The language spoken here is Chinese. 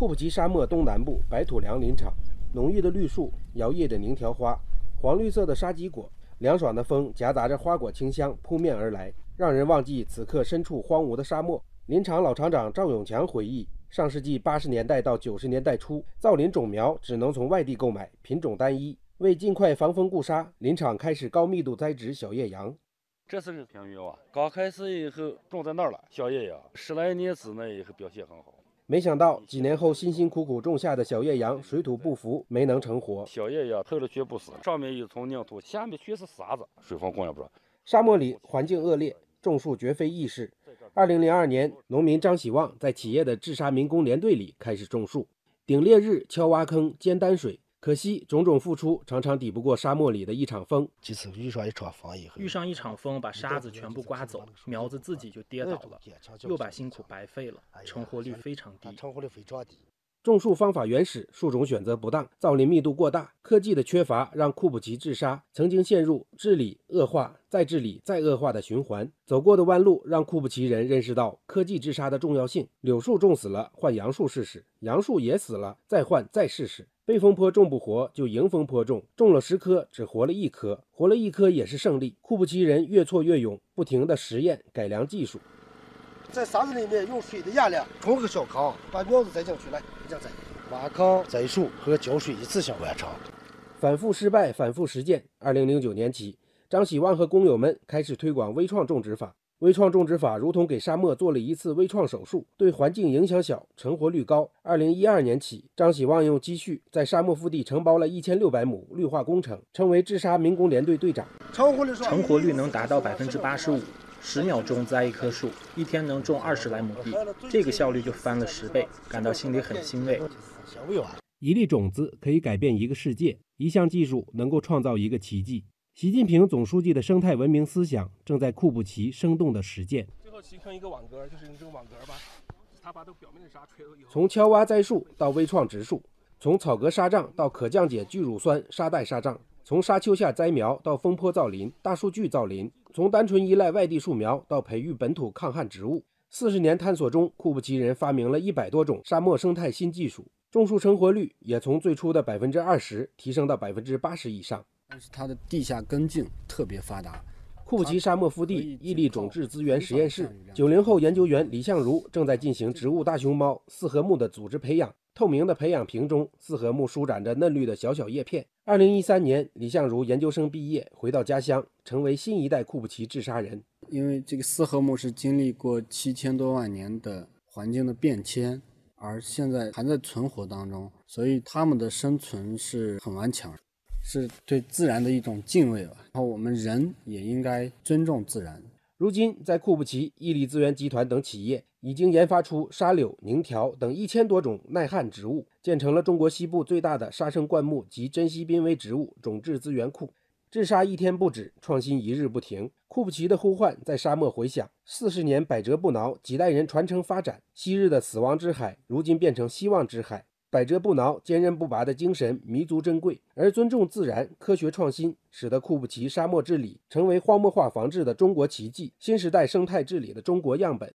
库布齐沙漠东南部白土梁林场，浓郁的绿树摇曳着凝条花，黄绿色的沙棘果，凉爽的风夹杂着花果清香扑面而来，让人忘记此刻身处荒芜的沙漠。林场老厂长赵永强回忆，上世纪八十年代到九十年代初，造林种苗只能从外地购买，品种单一。为尽快防风固沙，林场开始高密度栽植小叶杨。这是平原啊，刚开始以后种在那儿了，小叶杨，十来年之内以后表现很好。没想到几年后辛辛苦苦种下的小叶杨水土不服，没能成活。小叶杨退了却不死，上面一层泥土，下面全是沙子，水分供应不上。沙漠里环境恶劣，种树绝非易事。二零零二年，农民张喜旺在企业的治沙民工联队里开始种树，顶烈日，敲挖坑，煎担水。可惜，种种付出常常抵不过沙漠里的一场风。遇上一场风以后，遇上一场风把沙子全部刮走，苗子自己就跌倒了，又把辛苦白费了，成活率非常低。成活率非常低。种树方法原始，树种选择不当，造林密度过大，科技的缺乏，让库布齐治沙曾经陷入治理恶化、再治理、再恶化的循环。走过的弯路，让库布齐人认识到科技治沙的重要性。柳树种死了，换杨树试试；杨树也死了，再换再试试。背风坡种不活，就迎风坡种。种了十棵，只活了一棵，活了一棵也是胜利。库布齐人越挫越勇，不停地实验改良技术。在沙子里面用水的压力冲个小坑，把苗子栽进去，来，这样栽。挖坑、栽树和浇水一次性完成。反复失败，反复实践。二零零九年起，张喜旺和工友们开始推广微创种植法。微创种植法如同给沙漠做了一次微创手术，对环境影响小，成活率高。二零一二年起，张喜旺用积蓄在沙漠腹地承包了一千六百亩绿化工程，成为治沙民工联队队长。成活率成活率能达到百分之八十五。十秒钟栽一棵树，一天能种二十来亩地，这个效率就翻了十倍，感到心里很欣慰。一粒种子可以改变一个世界，一项技术能够创造一个奇迹。习近平总书记的生态文明思想正在库布齐生动的实践。最后形成一个网格，就是用这个网格吧，它把这表面的沙吹了以后，从敲挖栽树到微创植树，从草格沙障到可降解聚乳酸沙袋沙障。从沙丘下栽苗到风坡造林、大数据造林，从单纯依赖外地树苗到培育本土抗旱植物，四十年探索中，库布齐人发明了一百多种沙漠生态新技术，种树成活率也从最初的百分之二十提升到百分之八十以上。但是它的地下根茎特别发达。库布齐沙漠腹地屹立种质资源实验室，九零后研究员李相如正在进行植物大熊猫四合木的组织培养。透明的培养瓶中，四合木舒展着嫩绿的小小叶片。二零一三年，李相如研究生毕业，回到家乡，成为新一代库布齐治沙人。因为这个四合木是经历过七千多万年的环境的变迁，而现在还在存活当中，所以它们的生存是很顽强，是对自然的一种敬畏吧。然后我们人也应该尊重自然。如今，在库布齐、伊利资源集团等企业已经研发出沙柳、凝条等一千多种耐旱植物，建成了中国西部最大的沙生灌木及珍稀濒危植物种质资源库。治沙一天不止，创新一日不停。库布齐的呼唤在沙漠回响，四十年百折不挠，几代人传承发展。昔日的死亡之海，如今变成希望之海。百折不挠、坚韧不拔的精神弥足珍贵，而尊重自然、科学创新，使得库布齐沙漠治理成为荒漠化防治的中国奇迹，新时代生态治理的中国样本。